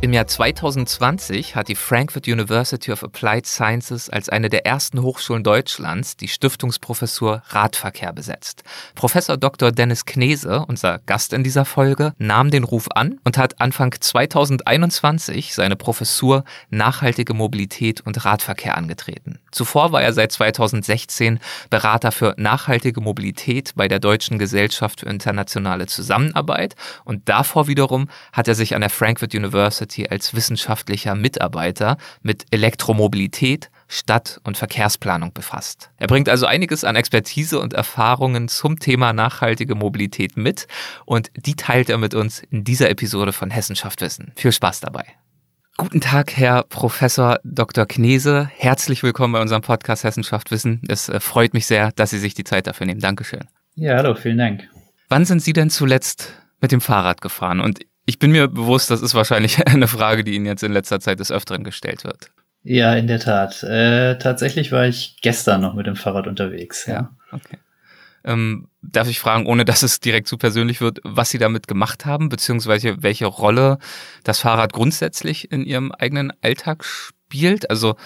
Im Jahr 2020 hat die Frankfurt University of Applied Sciences als eine der ersten Hochschulen Deutschlands die Stiftungsprofessur Radverkehr besetzt. Professor Dr. Dennis Knese, unser Gast in dieser Folge, nahm den Ruf an und hat Anfang 2021 seine Professur Nachhaltige Mobilität und Radverkehr angetreten. Zuvor war er seit 2016 Berater für nachhaltige Mobilität bei der Deutschen Gesellschaft für internationale Zusammenarbeit und davor wiederum hat er sich an der Frankfurt University University als wissenschaftlicher Mitarbeiter mit Elektromobilität, Stadt- und Verkehrsplanung befasst. Er bringt also einiges an Expertise und Erfahrungen zum Thema nachhaltige Mobilität mit und die teilt er mit uns in dieser Episode von Hessenschaft Wissen. Viel Spaß dabei. Guten Tag, Herr Professor Dr. Knese. Herzlich willkommen bei unserem Podcast Hessenschaft Wissen. Es äh, freut mich sehr, dass Sie sich die Zeit dafür nehmen. Dankeschön. Ja, hallo, vielen Dank. Wann sind Sie denn zuletzt mit dem Fahrrad gefahren? Und ich bin mir bewusst, das ist wahrscheinlich eine Frage, die Ihnen jetzt in letzter Zeit des Öfteren gestellt wird. Ja, in der Tat. Äh, tatsächlich war ich gestern noch mit dem Fahrrad unterwegs. Ja, ja okay. Ähm, darf ich fragen, ohne dass es direkt zu persönlich wird, was Sie damit gemacht haben, beziehungsweise welche Rolle das Fahrrad grundsätzlich in Ihrem eigenen Alltag spielt? Also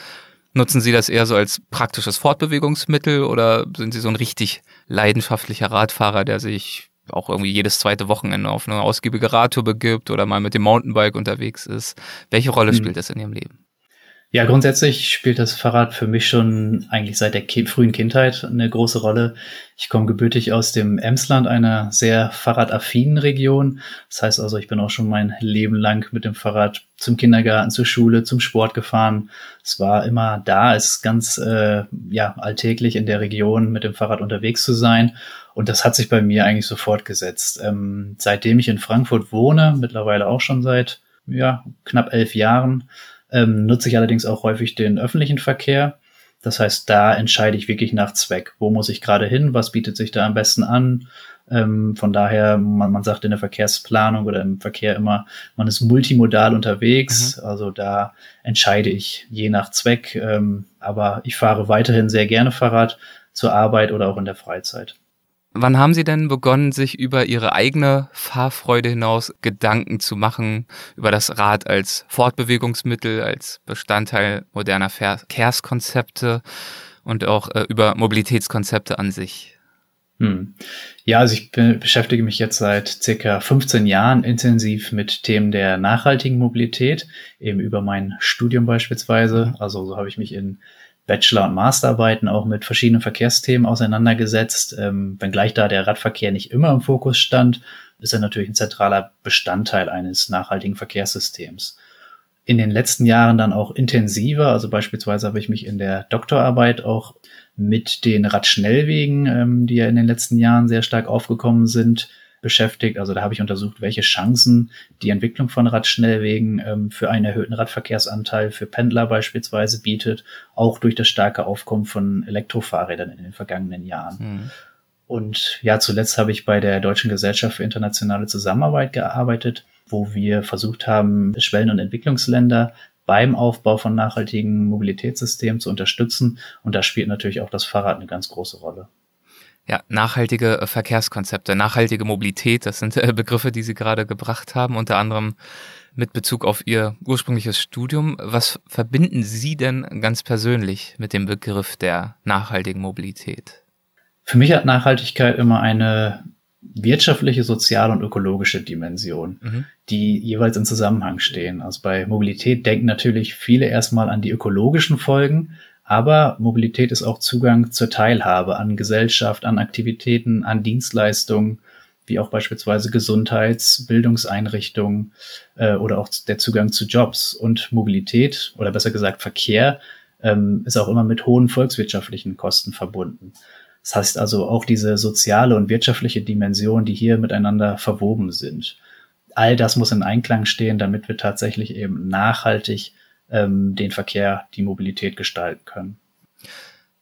nutzen Sie das eher so als praktisches Fortbewegungsmittel oder sind Sie so ein richtig leidenschaftlicher Radfahrer, der sich auch irgendwie jedes zweite Wochenende auf eine ausgiebige Radtour begibt oder mal mit dem Mountainbike unterwegs ist. Welche Rolle mhm. spielt das in Ihrem Leben? Ja, grundsätzlich spielt das Fahrrad für mich schon eigentlich seit der ki frühen Kindheit eine große Rolle. Ich komme gebürtig aus dem Emsland, einer sehr fahrradaffinen Region. Das heißt also, ich bin auch schon mein Leben lang mit dem Fahrrad zum Kindergarten, zur Schule, zum Sport gefahren. Es war immer da, es ist ganz äh, ja, alltäglich in der Region mit dem Fahrrad unterwegs zu sein. Und das hat sich bei mir eigentlich so fortgesetzt. Ähm, seitdem ich in Frankfurt wohne, mittlerweile auch schon seit ja, knapp elf Jahren, ähm, nutze ich allerdings auch häufig den öffentlichen Verkehr. Das heißt, da entscheide ich wirklich nach Zweck. Wo muss ich gerade hin? Was bietet sich da am besten an? Ähm, von daher, man, man sagt in der Verkehrsplanung oder im Verkehr immer, man ist multimodal unterwegs. Mhm. Also da entscheide ich je nach Zweck. Ähm, aber ich fahre weiterhin sehr gerne Fahrrad zur Arbeit oder auch in der Freizeit. Wann haben Sie denn begonnen, sich über Ihre eigene Fahrfreude hinaus Gedanken zu machen, über das Rad als Fortbewegungsmittel, als Bestandteil moderner Verkehrskonzepte und auch äh, über Mobilitätskonzepte an sich? Hm. Ja, also ich beschäftige mich jetzt seit circa 15 Jahren intensiv mit Themen der nachhaltigen Mobilität, eben über mein Studium beispielsweise. Also so habe ich mich in Bachelor- und Masterarbeiten auch mit verschiedenen Verkehrsthemen auseinandergesetzt. Ähm, wenngleich da der Radverkehr nicht immer im Fokus stand, ist er natürlich ein zentraler Bestandteil eines nachhaltigen Verkehrssystems. In den letzten Jahren dann auch intensiver, also beispielsweise habe ich mich in der Doktorarbeit auch mit den Radschnellwegen, ähm, die ja in den letzten Jahren sehr stark aufgekommen sind, beschäftigt. Also da habe ich untersucht, welche Chancen die Entwicklung von Radschnellwegen ähm, für einen erhöhten Radverkehrsanteil für Pendler beispielsweise bietet, auch durch das starke Aufkommen von Elektrofahrrädern in den vergangenen Jahren. Mhm. Und ja, zuletzt habe ich bei der Deutschen Gesellschaft für internationale Zusammenarbeit gearbeitet, wo wir versucht haben, Schwellen- und Entwicklungsländer beim Aufbau von nachhaltigen Mobilitätssystemen zu unterstützen. Und da spielt natürlich auch das Fahrrad eine ganz große Rolle. Ja, nachhaltige äh, Verkehrskonzepte, nachhaltige Mobilität, das sind äh, Begriffe, die Sie gerade gebracht haben, unter anderem mit Bezug auf Ihr ursprüngliches Studium. Was verbinden Sie denn ganz persönlich mit dem Begriff der nachhaltigen Mobilität? Für mich hat Nachhaltigkeit immer eine wirtschaftliche, soziale und ökologische Dimension, mhm. die jeweils in Zusammenhang stehen. Also bei Mobilität denken natürlich viele erstmal an die ökologischen Folgen, aber Mobilität ist auch Zugang zur Teilhabe an Gesellschaft, an Aktivitäten, an Dienstleistungen, wie auch beispielsweise Gesundheits-, Bildungseinrichtungen äh, oder auch der Zugang zu Jobs. Und Mobilität oder besser gesagt Verkehr ähm, ist auch immer mit hohen volkswirtschaftlichen Kosten verbunden. Das heißt also auch diese soziale und wirtschaftliche Dimension, die hier miteinander verwoben sind. All das muss in Einklang stehen, damit wir tatsächlich eben nachhaltig ähm, den Verkehr, die Mobilität gestalten können.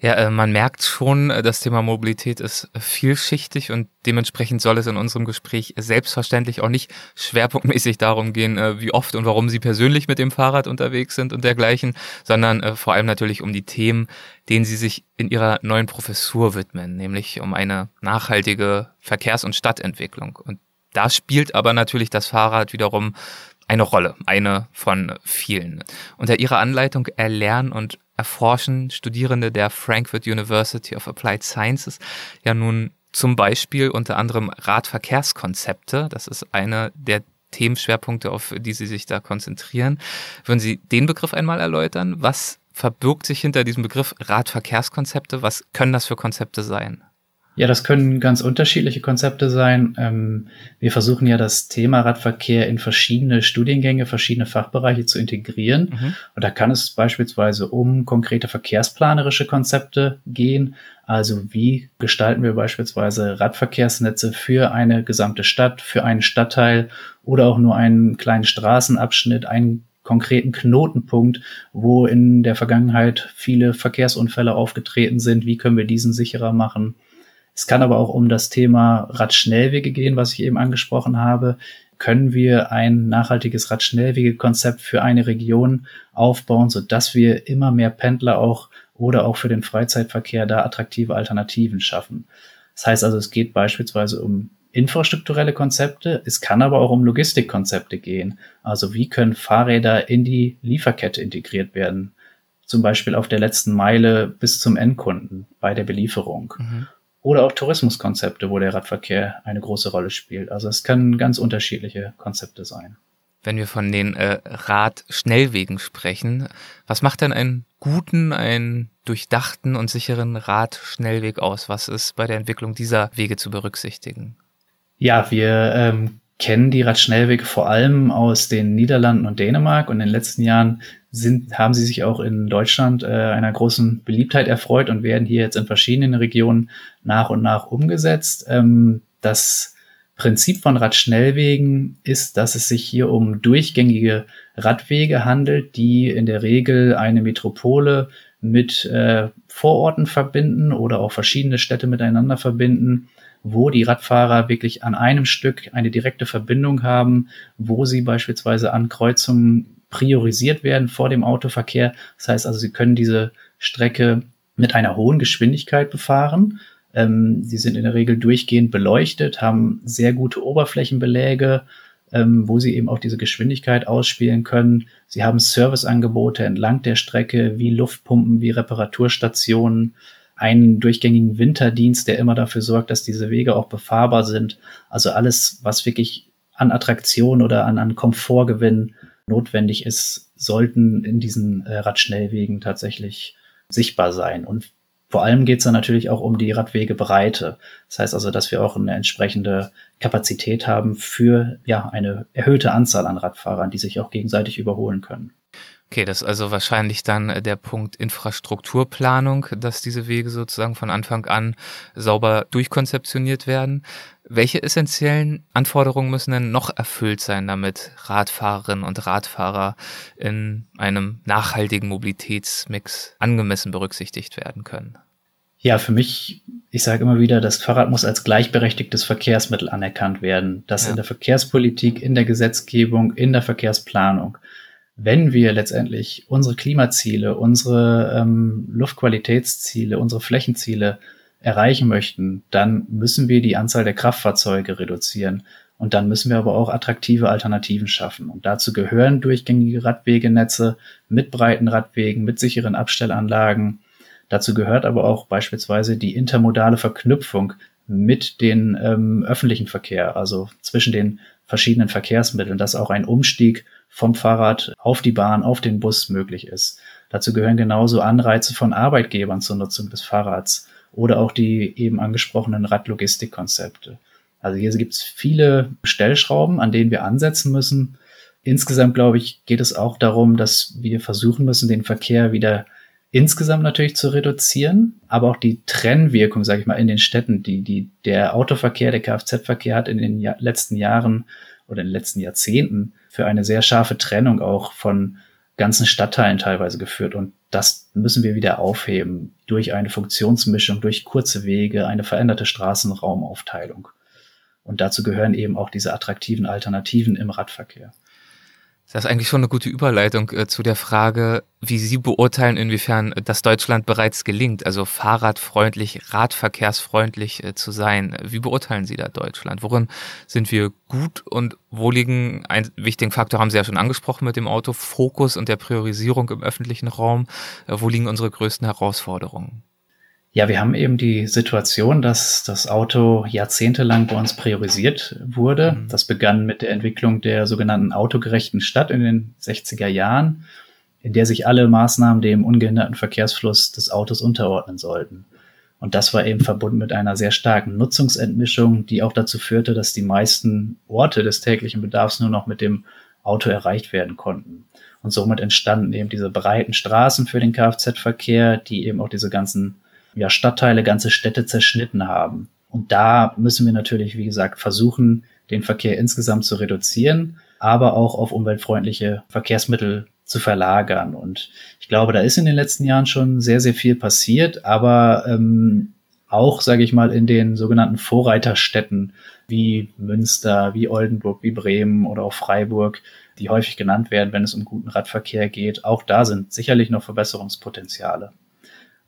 Ja, äh, man merkt schon, äh, das Thema Mobilität ist vielschichtig und dementsprechend soll es in unserem Gespräch selbstverständlich auch nicht schwerpunktmäßig darum gehen, äh, wie oft und warum Sie persönlich mit dem Fahrrad unterwegs sind und dergleichen, sondern vor allem natürlich um die Themen, denen Sie sich in Ihrer neuen Professur widmen, nämlich um eine nachhaltige Verkehrs- und Stadtentwicklung. Und da spielt aber natürlich das Fahrrad wiederum eine Rolle, eine von vielen. Unter ihrer Anleitung erlernen und erforschen Studierende der Frankfurt University of Applied Sciences ja nun zum Beispiel unter anderem Radverkehrskonzepte. Das ist eine der Themenschwerpunkte, auf die Sie sich da konzentrieren. Würden Sie den Begriff einmal erläutern? Was verbirgt sich hinter diesem Begriff Radverkehrskonzepte? Was können das für Konzepte sein? Ja, das können ganz unterschiedliche Konzepte sein. Ähm, wir versuchen ja das Thema Radverkehr in verschiedene Studiengänge, verschiedene Fachbereiche zu integrieren. Mhm. Und da kann es beispielsweise um konkrete verkehrsplanerische Konzepte gehen. Also wie gestalten wir beispielsweise Radverkehrsnetze für eine gesamte Stadt, für einen Stadtteil oder auch nur einen kleinen Straßenabschnitt, einen konkreten Knotenpunkt, wo in der Vergangenheit viele Verkehrsunfälle aufgetreten sind. Wie können wir diesen sicherer machen? Es kann aber auch um das Thema Radschnellwege gehen, was ich eben angesprochen habe. Können wir ein nachhaltiges Radschnellwegekonzept für eine Region aufbauen, sodass wir immer mehr Pendler auch oder auch für den Freizeitverkehr da attraktive Alternativen schaffen? Das heißt also, es geht beispielsweise um infrastrukturelle Konzepte. Es kann aber auch um Logistikkonzepte gehen. Also wie können Fahrräder in die Lieferkette integriert werden? Zum Beispiel auf der letzten Meile bis zum Endkunden bei der Belieferung. Mhm oder auch Tourismuskonzepte, wo der Radverkehr eine große Rolle spielt. Also es können ganz unterschiedliche Konzepte sein. Wenn wir von den äh, Radschnellwegen sprechen, was macht denn einen guten, einen durchdachten und sicheren Radschnellweg aus? Was ist bei der Entwicklung dieser Wege zu berücksichtigen? Ja, wir ähm, kennen die Radschnellwege vor allem aus den Niederlanden und Dänemark und in den letzten Jahren sind, haben sie sich auch in Deutschland äh, einer großen Beliebtheit erfreut und werden hier jetzt in verschiedenen Regionen nach und nach umgesetzt. Ähm, das Prinzip von Radschnellwegen ist, dass es sich hier um durchgängige Radwege handelt, die in der Regel eine Metropole mit äh, Vororten verbinden oder auch verschiedene Städte miteinander verbinden wo die Radfahrer wirklich an einem Stück eine direkte Verbindung haben, wo sie beispielsweise an Kreuzungen priorisiert werden vor dem Autoverkehr. Das heißt also, sie können diese Strecke mit einer hohen Geschwindigkeit befahren. Ähm, sie sind in der Regel durchgehend beleuchtet, haben sehr gute Oberflächenbeläge, ähm, wo sie eben auch diese Geschwindigkeit ausspielen können. Sie haben Serviceangebote entlang der Strecke wie Luftpumpen, wie Reparaturstationen einen durchgängigen Winterdienst, der immer dafür sorgt, dass diese Wege auch befahrbar sind. Also alles, was wirklich an Attraktion oder an, an Komfortgewinn notwendig ist, sollten in diesen äh, Radschnellwegen tatsächlich sichtbar sein. Und vor allem geht es dann natürlich auch um die Radwegebreite. Das heißt also, dass wir auch eine entsprechende Kapazität haben für ja eine erhöhte Anzahl an Radfahrern, die sich auch gegenseitig überholen können. Okay, das ist also wahrscheinlich dann äh, der Punkt Infrastrukturplanung, dass diese Wege sozusagen von Anfang an sauber durchkonzeptioniert werden. Welche essentiellen Anforderungen müssen denn noch erfüllt sein, damit Radfahrerinnen und Radfahrer in einem nachhaltigen Mobilitätsmix angemessen berücksichtigt werden können? Ja, für mich, ich sage immer wieder, das Fahrrad muss als gleichberechtigtes Verkehrsmittel anerkannt werden. Das ja. in der Verkehrspolitik, in der Gesetzgebung, in der Verkehrsplanung wenn wir letztendlich unsere Klimaziele, unsere ähm, Luftqualitätsziele, unsere Flächenziele erreichen möchten, dann müssen wir die Anzahl der Kraftfahrzeuge reduzieren. Und dann müssen wir aber auch attraktive Alternativen schaffen. Und dazu gehören durchgängige Radwegenetze mit breiten Radwegen, mit sicheren Abstellanlagen. Dazu gehört aber auch beispielsweise die intermodale Verknüpfung mit den ähm, öffentlichen Verkehr, also zwischen den verschiedenen Verkehrsmitteln, dass auch ein Umstieg vom Fahrrad auf die Bahn, auf den Bus möglich ist. Dazu gehören genauso Anreize von Arbeitgebern zur Nutzung des Fahrrads oder auch die eben angesprochenen Radlogistikkonzepte. Also hier gibt es viele Stellschrauben, an denen wir ansetzen müssen. Insgesamt, glaube ich, geht es auch darum, dass wir versuchen müssen, den Verkehr wieder insgesamt natürlich zu reduzieren, aber auch die Trennwirkung, sage ich mal, in den Städten, die, die der Autoverkehr, der Kfz-Verkehr hat in den ja letzten Jahren oder in den letzten Jahrzehnten für eine sehr scharfe Trennung auch von ganzen Stadtteilen teilweise geführt. Und das müssen wir wieder aufheben durch eine Funktionsmischung, durch kurze Wege, eine veränderte Straßenraumaufteilung. Und dazu gehören eben auch diese attraktiven Alternativen im Radverkehr. Das ist eigentlich schon eine gute Überleitung äh, zu der Frage, wie Sie beurteilen, inwiefern das Deutschland bereits gelingt, also fahrradfreundlich, radverkehrsfreundlich äh, zu sein. Wie beurteilen Sie da Deutschland? Worin sind wir gut und wo liegen, einen wichtigen Faktor haben Sie ja schon angesprochen mit dem Auto, Fokus und der Priorisierung im öffentlichen Raum. Äh, wo liegen unsere größten Herausforderungen? Ja, wir haben eben die Situation, dass das Auto jahrzehntelang bei uns priorisiert wurde. Mhm. Das begann mit der Entwicklung der sogenannten autogerechten Stadt in den 60er Jahren, in der sich alle Maßnahmen dem ungehinderten Verkehrsfluss des Autos unterordnen sollten. Und das war eben verbunden mit einer sehr starken Nutzungsentmischung, die auch dazu führte, dass die meisten Orte des täglichen Bedarfs nur noch mit dem Auto erreicht werden konnten. Und somit entstanden eben diese breiten Straßen für den Kfz-Verkehr, die eben auch diese ganzen ja, Stadtteile, ganze Städte zerschnitten haben. Und da müssen wir natürlich, wie gesagt, versuchen, den Verkehr insgesamt zu reduzieren, aber auch auf umweltfreundliche Verkehrsmittel zu verlagern. Und ich glaube, da ist in den letzten Jahren schon sehr, sehr viel passiert, aber ähm, auch, sage ich mal, in den sogenannten Vorreiterstädten wie Münster, wie Oldenburg, wie Bremen oder auch Freiburg, die häufig genannt werden, wenn es um guten Radverkehr geht. Auch da sind sicherlich noch Verbesserungspotenziale.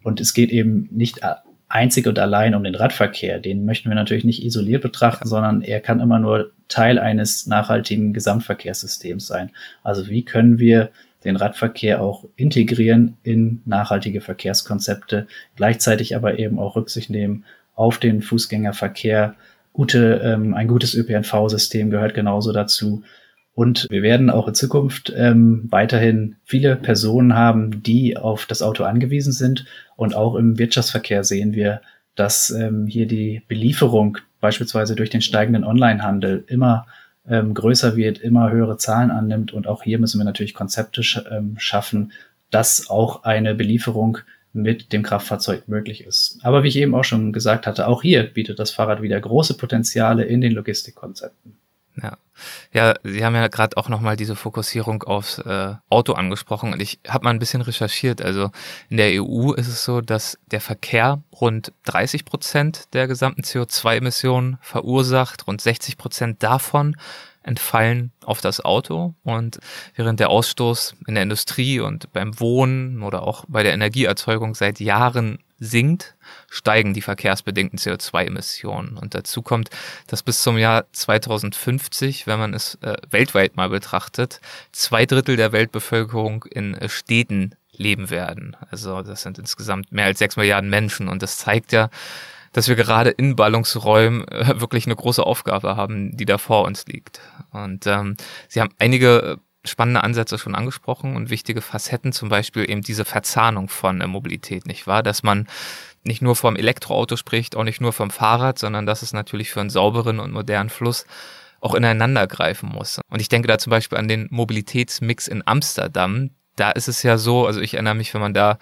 Und es geht eben nicht einzig und allein um den Radverkehr. Den möchten wir natürlich nicht isoliert betrachten, sondern er kann immer nur Teil eines nachhaltigen Gesamtverkehrssystems sein. Also wie können wir den Radverkehr auch integrieren in nachhaltige Verkehrskonzepte, gleichzeitig aber eben auch Rücksicht nehmen auf den Fußgängerverkehr. Gute, ähm, ein gutes ÖPNV-System gehört genauso dazu. Und wir werden auch in Zukunft ähm, weiterhin viele Personen haben, die auf das Auto angewiesen sind. Und auch im Wirtschaftsverkehr sehen wir, dass ähm, hier die Belieferung beispielsweise durch den steigenden Onlinehandel immer ähm, größer wird, immer höhere Zahlen annimmt. Und auch hier müssen wir natürlich Konzepte sch ähm, schaffen, dass auch eine Belieferung mit dem Kraftfahrzeug möglich ist. Aber wie ich eben auch schon gesagt hatte, auch hier bietet das Fahrrad wieder große Potenziale in den Logistikkonzepten. Ja. Ja, Sie haben ja gerade auch nochmal diese Fokussierung aufs äh, Auto angesprochen und ich habe mal ein bisschen recherchiert. Also in der EU ist es so, dass der Verkehr rund 30 Prozent der gesamten CO2-Emissionen verursacht, rund 60 Prozent davon entfallen auf das Auto und während der Ausstoß in der Industrie und beim Wohnen oder auch bei der Energieerzeugung seit Jahren sinkt, steigen die verkehrsbedingten CO2-Emissionen. Und dazu kommt, dass bis zum Jahr 2050, wenn man es äh, weltweit mal betrachtet, zwei Drittel der Weltbevölkerung in äh, Städten leben werden. Also das sind insgesamt mehr als sechs Milliarden Menschen. Und das zeigt ja, dass wir gerade in Ballungsräumen äh, wirklich eine große Aufgabe haben, die da vor uns liegt. Und ähm, Sie haben einige spannende Ansätze schon angesprochen und wichtige Facetten, zum Beispiel eben diese Verzahnung von äh, Mobilität, nicht wahr? Dass man nicht nur vom Elektroauto spricht, auch nicht nur vom Fahrrad, sondern dass es natürlich für einen sauberen und modernen Fluss auch ineinander greifen muss. Und ich denke da zum Beispiel an den Mobilitätsmix in Amsterdam. Da ist es ja so, also ich erinnere mich, wenn man da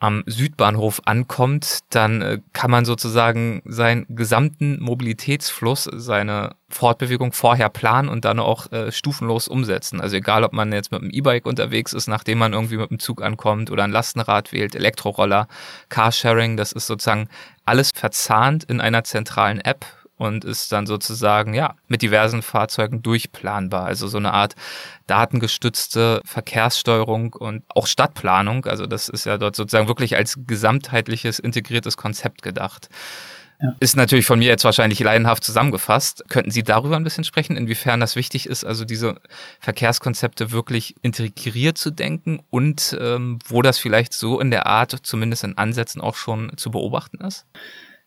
am Südbahnhof ankommt, dann äh, kann man sozusagen seinen gesamten Mobilitätsfluss, seine Fortbewegung vorher planen und dann auch äh, stufenlos umsetzen. Also egal, ob man jetzt mit dem E-Bike unterwegs ist, nachdem man irgendwie mit dem Zug ankommt oder ein Lastenrad wählt, Elektroroller, Carsharing, das ist sozusagen alles verzahnt in einer zentralen App und ist dann sozusagen ja mit diversen Fahrzeugen durchplanbar. Also so eine Art datengestützte Verkehrssteuerung und auch Stadtplanung. Also das ist ja dort sozusagen wirklich als gesamtheitliches integriertes Konzept gedacht. Ja. Ist natürlich von mir jetzt wahrscheinlich leidenhaft zusammengefasst. Könnten Sie darüber ein bisschen sprechen, inwiefern das wichtig ist, also diese Verkehrskonzepte wirklich integriert zu denken und ähm, wo das vielleicht so in der Art, zumindest in Ansätzen auch schon zu beobachten ist?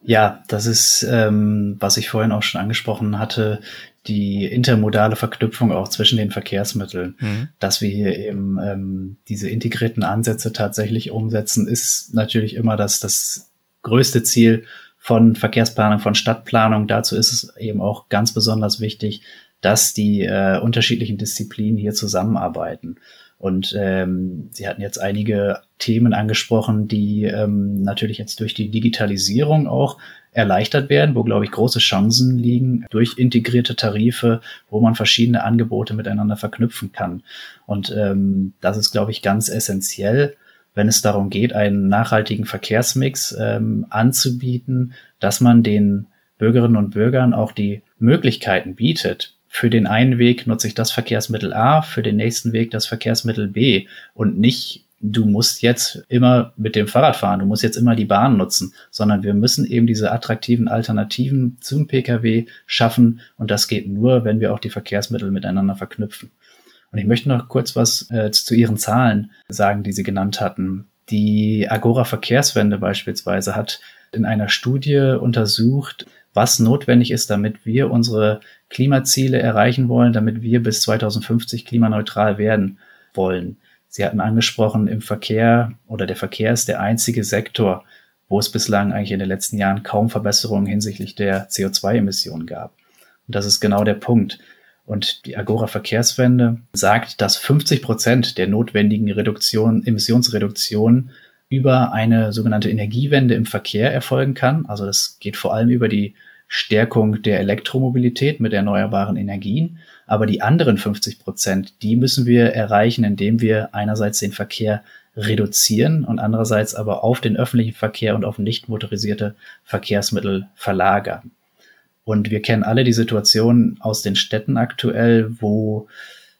Ja, das ist, ähm, was ich vorhin auch schon angesprochen hatte, die intermodale Verknüpfung auch zwischen den Verkehrsmitteln. Mhm. Dass wir hier eben ähm, diese integrierten Ansätze tatsächlich umsetzen, ist natürlich immer das, das größte Ziel von Verkehrsplanung, von Stadtplanung. Dazu ist es eben auch ganz besonders wichtig, dass die äh, unterschiedlichen Disziplinen hier zusammenarbeiten. Und ähm, Sie hatten jetzt einige Themen angesprochen, die ähm, natürlich jetzt durch die Digitalisierung auch erleichtert werden, wo, glaube ich, große Chancen liegen durch integrierte Tarife, wo man verschiedene Angebote miteinander verknüpfen kann. Und ähm, das ist, glaube ich, ganz essentiell, wenn es darum geht, einen nachhaltigen Verkehrsmix ähm, anzubieten, dass man den Bürgerinnen und Bürgern auch die Möglichkeiten bietet. Für den einen Weg nutze ich das Verkehrsmittel A, für den nächsten Weg das Verkehrsmittel B und nicht du musst jetzt immer mit dem Fahrrad fahren, du musst jetzt immer die Bahn nutzen, sondern wir müssen eben diese attraktiven Alternativen zum Pkw schaffen und das geht nur, wenn wir auch die Verkehrsmittel miteinander verknüpfen. Und ich möchte noch kurz was äh, zu Ihren Zahlen sagen, die Sie genannt hatten. Die Agora Verkehrswende beispielsweise hat in einer Studie untersucht, was notwendig ist, damit wir unsere Klimaziele erreichen wollen, damit wir bis 2050 klimaneutral werden wollen. Sie hatten angesprochen, im Verkehr oder der Verkehr ist der einzige Sektor, wo es bislang eigentlich in den letzten Jahren kaum Verbesserungen hinsichtlich der CO2-Emissionen gab. Und das ist genau der Punkt. Und die Agora Verkehrswende sagt, dass 50 Prozent der notwendigen Reduktion, Emissionsreduktion über eine sogenannte Energiewende im Verkehr erfolgen kann. Also das geht vor allem über die Stärkung der Elektromobilität mit erneuerbaren Energien. Aber die anderen 50 Prozent, die müssen wir erreichen, indem wir einerseits den Verkehr reduzieren und andererseits aber auf den öffentlichen Verkehr und auf nicht motorisierte Verkehrsmittel verlagern. Und wir kennen alle die Situation aus den Städten aktuell, wo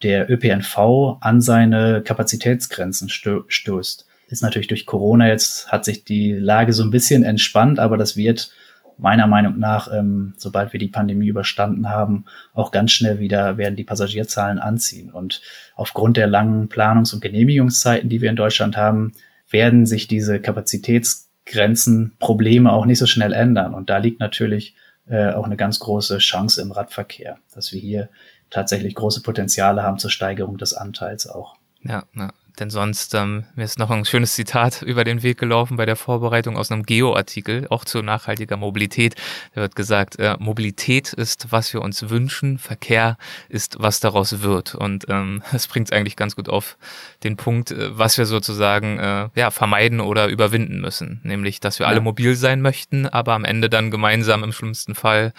der ÖPNV an seine Kapazitätsgrenzen stößt. Ist natürlich durch Corona jetzt hat sich die Lage so ein bisschen entspannt, aber das wird meiner Meinung nach, ähm, sobald wir die Pandemie überstanden haben, auch ganz schnell wieder werden die Passagierzahlen anziehen. Und aufgrund der langen Planungs- und Genehmigungszeiten, die wir in Deutschland haben, werden sich diese Kapazitätsgrenzen, Probleme auch nicht so schnell ändern. Und da liegt natürlich äh, auch eine ganz große Chance im Radverkehr, dass wir hier tatsächlich große Potenziale haben zur Steigerung des Anteils auch. Ja, ja. Denn sonst, ähm, mir ist noch ein schönes Zitat über den Weg gelaufen bei der Vorbereitung aus einem Geo-Artikel, auch zu nachhaltiger Mobilität. Da wird gesagt, äh, Mobilität ist, was wir uns wünschen, Verkehr ist, was daraus wird. Und ähm, es bringt es eigentlich ganz gut auf den Punkt, äh, was wir sozusagen äh, ja, vermeiden oder überwinden müssen. Nämlich, dass wir ja. alle mobil sein möchten, aber am Ende dann gemeinsam im schlimmsten Fall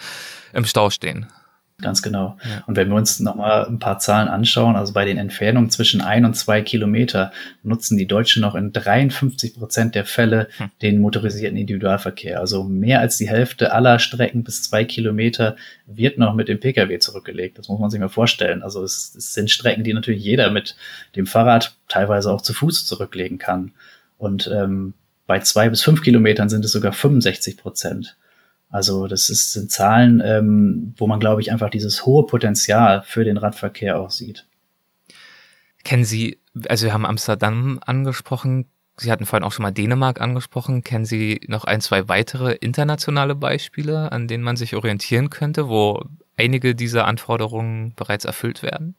im Stau stehen. Ganz genau. Ja. Und wenn wir uns nochmal ein paar Zahlen anschauen, also bei den Entfernungen zwischen ein und zwei Kilometer nutzen die Deutschen noch in 53 Prozent der Fälle hm. den motorisierten Individualverkehr. Also mehr als die Hälfte aller Strecken bis zwei Kilometer wird noch mit dem Pkw zurückgelegt. Das muss man sich mal vorstellen. Also es, es sind Strecken, die natürlich jeder mit dem Fahrrad teilweise auch zu Fuß zurücklegen kann. Und ähm, bei zwei bis fünf Kilometern sind es sogar 65 Prozent. Also das ist, sind Zahlen, ähm, wo man, glaube ich, einfach dieses hohe Potenzial für den Radverkehr auch sieht. Kennen Sie, also wir haben Amsterdam angesprochen, Sie hatten vorhin auch schon mal Dänemark angesprochen. Kennen Sie noch ein, zwei weitere internationale Beispiele, an denen man sich orientieren könnte, wo einige dieser Anforderungen bereits erfüllt werden?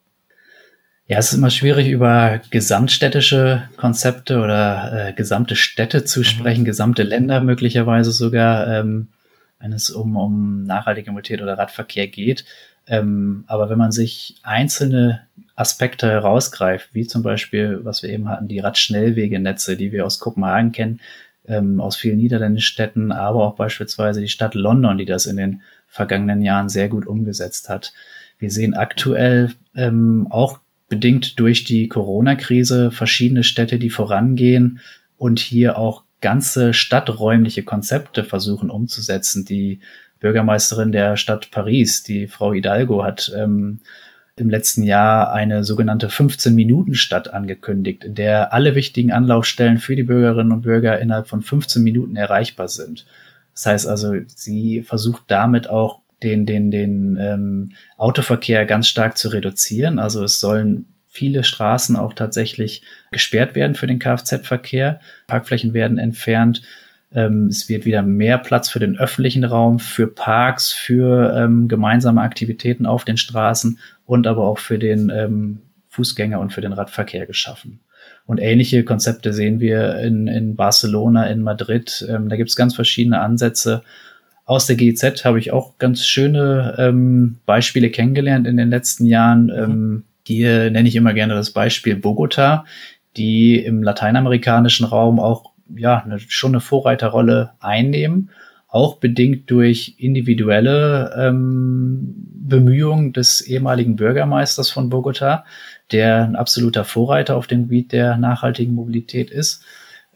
Ja, es ist immer schwierig, über gesamtstädtische Konzepte oder äh, gesamte Städte zu mhm. sprechen, gesamte Länder möglicherweise sogar. Ähm, wenn es um, um nachhaltige Mobilität oder Radverkehr geht. Ähm, aber wenn man sich einzelne Aspekte herausgreift, wie zum Beispiel, was wir eben hatten, die Radschnellwegenetze, die wir aus Kopenhagen kennen, ähm, aus vielen niederländischen Städten, aber auch beispielsweise die Stadt London, die das in den vergangenen Jahren sehr gut umgesetzt hat. Wir sehen aktuell ähm, auch bedingt durch die Corona-Krise verschiedene Städte, die vorangehen und hier auch ganze stadträumliche Konzepte versuchen umzusetzen. Die Bürgermeisterin der Stadt Paris, die Frau Hidalgo, hat ähm, im letzten Jahr eine sogenannte 15-Minuten-Stadt angekündigt, in der alle wichtigen Anlaufstellen für die Bürgerinnen und Bürger innerhalb von 15 Minuten erreichbar sind. Das heißt also, sie versucht damit auch den, den, den ähm, Autoverkehr ganz stark zu reduzieren. Also es sollen viele Straßen auch tatsächlich gesperrt werden für den Kfz-Verkehr. Parkflächen werden entfernt. Ähm, es wird wieder mehr Platz für den öffentlichen Raum, für Parks, für ähm, gemeinsame Aktivitäten auf den Straßen und aber auch für den ähm, Fußgänger und für den Radverkehr geschaffen. Und ähnliche Konzepte sehen wir in, in Barcelona, in Madrid. Ähm, da gibt es ganz verschiedene Ansätze. Aus der GIZ habe ich auch ganz schöne ähm, Beispiele kennengelernt in den letzten Jahren. Mhm. Ähm, Hier nenne ich immer gerne das Beispiel Bogota, die im lateinamerikanischen Raum auch ja eine, schon eine Vorreiterrolle einnehmen, auch bedingt durch individuelle ähm, Bemühungen des ehemaligen Bürgermeisters von Bogota, der ein absoluter Vorreiter auf dem Gebiet der nachhaltigen Mobilität ist.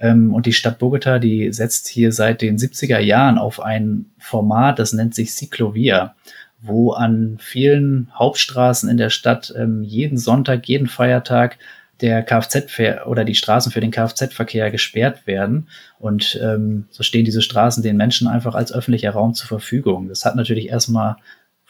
Ähm, und die Stadt Bogota, die setzt hier seit den 70er Jahren auf ein Format, das nennt sich Ciclovia, wo an vielen Hauptstraßen in der Stadt ähm, jeden Sonntag, jeden Feiertag der Kfz oder die Straßen für den Kfz-Verkehr gesperrt werden. Und ähm, so stehen diese Straßen den Menschen einfach als öffentlicher Raum zur Verfügung. Das hat natürlich erstmal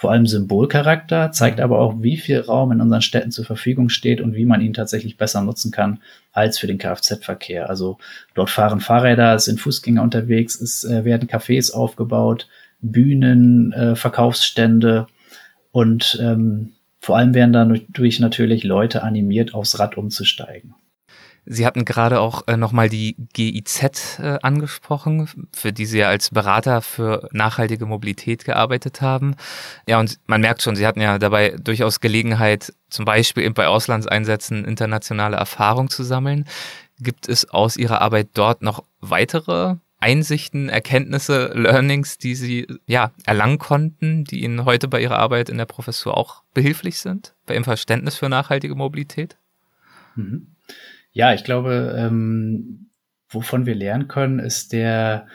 vor allem Symbolcharakter, zeigt aber auch, wie viel Raum in unseren Städten zur Verfügung steht und wie man ihn tatsächlich besser nutzen kann als für den Kfz-Verkehr. Also dort fahren Fahrräder, es sind Fußgänger unterwegs, es äh, werden Cafés aufgebaut, Bühnen, äh, Verkaufsstände und ähm, vor allem werden dadurch natürlich Leute animiert, aufs Rad umzusteigen. Sie hatten gerade auch äh, nochmal die GIZ äh, angesprochen, für die Sie ja als Berater für nachhaltige Mobilität gearbeitet haben. Ja, und man merkt schon, Sie hatten ja dabei durchaus Gelegenheit, zum Beispiel bei Auslandseinsätzen internationale Erfahrung zu sammeln. Gibt es aus Ihrer Arbeit dort noch weitere Einsichten, Erkenntnisse, Learnings, die Sie ja erlangen konnten, die Ihnen heute bei Ihrer Arbeit in der Professur auch behilflich sind, bei Ihrem Verständnis für nachhaltige Mobilität? Mhm. Ja, ich glaube, ähm, wovon wir lernen können, ist der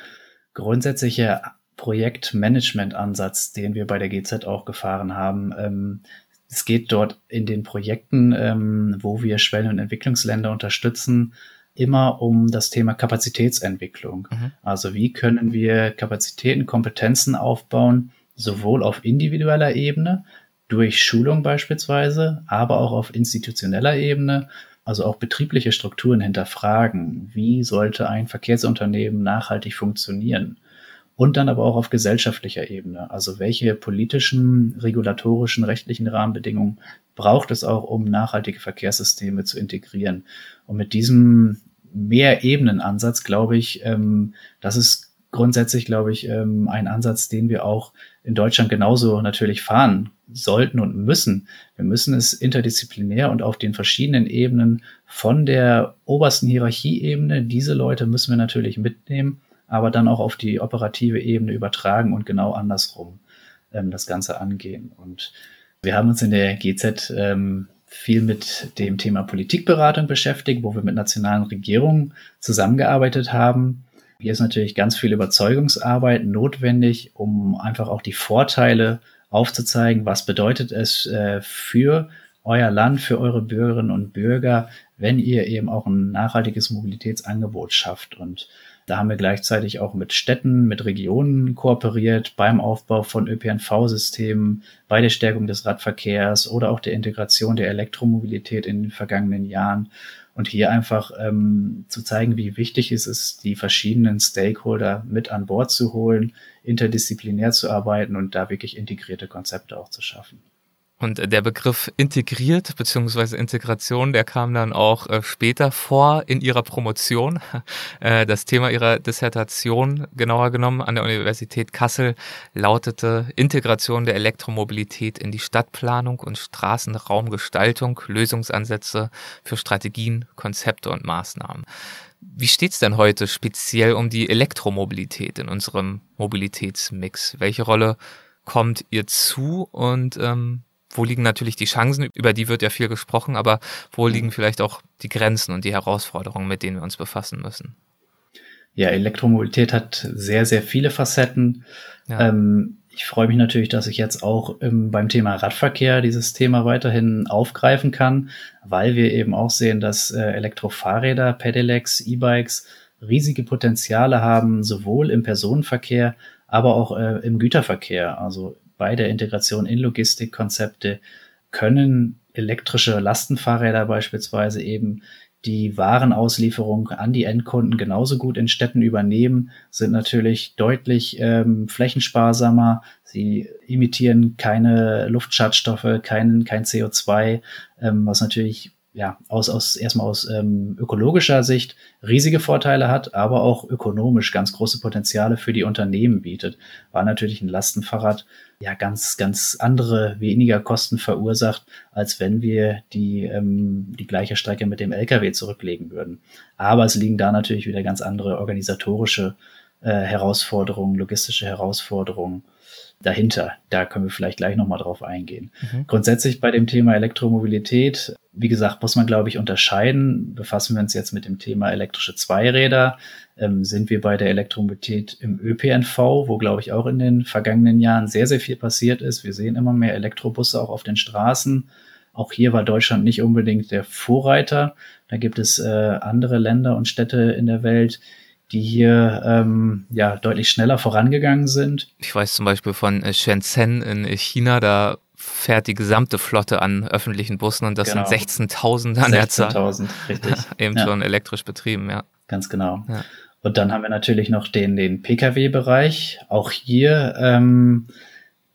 grundsätzliche Projektmanagement-Ansatz, den wir bei der GZ auch gefahren haben. Ähm, es geht dort in den Projekten, ähm, wo wir Schwellen- und Entwicklungsländer unterstützen, immer um das Thema Kapazitätsentwicklung. Mhm. Also wie können wir Kapazitäten, Kompetenzen aufbauen, sowohl auf individueller Ebene, durch Schulung beispielsweise, aber auch auf institutioneller Ebene also auch betriebliche Strukturen hinterfragen. Wie sollte ein Verkehrsunternehmen nachhaltig funktionieren? Und dann aber auch auf gesellschaftlicher Ebene. Also welche politischen, regulatorischen, rechtlichen Rahmenbedingungen braucht es auch, um nachhaltige Verkehrssysteme zu integrieren? Und mit diesem Mehrebenen-Ansatz, glaube ich, ähm, das ist grundsätzlich, glaube ich, ähm, ein Ansatz, den wir auch in Deutschland genauso natürlich fahren sollten und müssen. Wir müssen es interdisziplinär und auf den verschiedenen Ebenen von der obersten Hierarchieebene, diese Leute müssen wir natürlich mitnehmen, aber dann auch auf die operative Ebene übertragen und genau andersrum ähm, das Ganze angehen. Und wir haben uns in der GZ ähm, viel mit dem Thema Politikberatung beschäftigt, wo wir mit nationalen Regierungen zusammengearbeitet haben. Hier ist natürlich ganz viel Überzeugungsarbeit notwendig, um einfach auch die Vorteile aufzuzeigen, was bedeutet es äh, für euer Land, für eure Bürgerinnen und Bürger, wenn ihr eben auch ein nachhaltiges Mobilitätsangebot schafft. Und da haben wir gleichzeitig auch mit Städten, mit Regionen kooperiert beim Aufbau von ÖPNV-Systemen, bei der Stärkung des Radverkehrs oder auch der Integration der Elektromobilität in den vergangenen Jahren. Und hier einfach ähm, zu zeigen, wie wichtig es ist, die verschiedenen Stakeholder mit an Bord zu holen, interdisziplinär zu arbeiten und da wirklich integrierte Konzepte auch zu schaffen. Und der Begriff integriert bzw. Integration, der kam dann auch äh, später vor in ihrer Promotion. Äh, das Thema ihrer Dissertation, genauer genommen an der Universität Kassel, lautete Integration der Elektromobilität in die Stadtplanung und Straßenraumgestaltung, Lösungsansätze für Strategien, Konzepte und Maßnahmen. Wie steht's denn heute speziell um die Elektromobilität in unserem Mobilitätsmix? Welche Rolle kommt ihr zu und ähm, wo liegen natürlich die Chancen, über die wird ja viel gesprochen, aber wo liegen vielleicht auch die Grenzen und die Herausforderungen, mit denen wir uns befassen müssen? Ja, Elektromobilität hat sehr, sehr viele Facetten. Ja. Ähm, ich freue mich natürlich, dass ich jetzt auch ähm, beim Thema Radverkehr dieses Thema weiterhin aufgreifen kann, weil wir eben auch sehen, dass äh, Elektrofahrräder, Pedelecs, E-Bikes riesige Potenziale haben, sowohl im Personenverkehr, aber auch äh, im Güterverkehr. Also bei der Integration in Logistikkonzepte können elektrische Lastenfahrräder beispielsweise eben die Warenauslieferung an die Endkunden genauso gut in Städten übernehmen, sind natürlich deutlich ähm, flächensparsamer. Sie imitieren keine Luftschadstoffe, kein, kein CO2, ähm, was natürlich ja, aus, aus erstmal aus ähm, ökologischer Sicht riesige Vorteile hat, aber auch ökonomisch ganz große Potenziale für die Unternehmen bietet, weil natürlich ein Lastenfahrrad ja ganz, ganz andere, weniger Kosten verursacht, als wenn wir die, ähm, die gleiche Strecke mit dem Lkw zurücklegen würden. Aber es liegen da natürlich wieder ganz andere organisatorische äh, Herausforderungen, logistische Herausforderungen dahinter. Da können wir vielleicht gleich nochmal drauf eingehen. Mhm. Grundsätzlich bei dem Thema Elektromobilität, wie gesagt, muss man, glaube ich, unterscheiden. Befassen wir uns jetzt mit dem Thema elektrische Zweiräder, ähm, sind wir bei der Elektromobilität im ÖPNV, wo, glaube ich, auch in den vergangenen Jahren sehr, sehr viel passiert ist. Wir sehen immer mehr Elektrobusse auch auf den Straßen. Auch hier war Deutschland nicht unbedingt der Vorreiter. Da gibt es äh, andere Länder und Städte in der Welt, die hier ähm, ja deutlich schneller vorangegangen sind. Ich weiß zum Beispiel von äh, Shenzhen in China, da fährt die gesamte Flotte an öffentlichen Bussen und das genau. sind 16.000 an der Zahl. 16.000, richtig. Eben ja. schon elektrisch betrieben, ja. Ganz genau. Ja. Und dann haben wir natürlich noch den, den Pkw-Bereich. Auch hier ähm,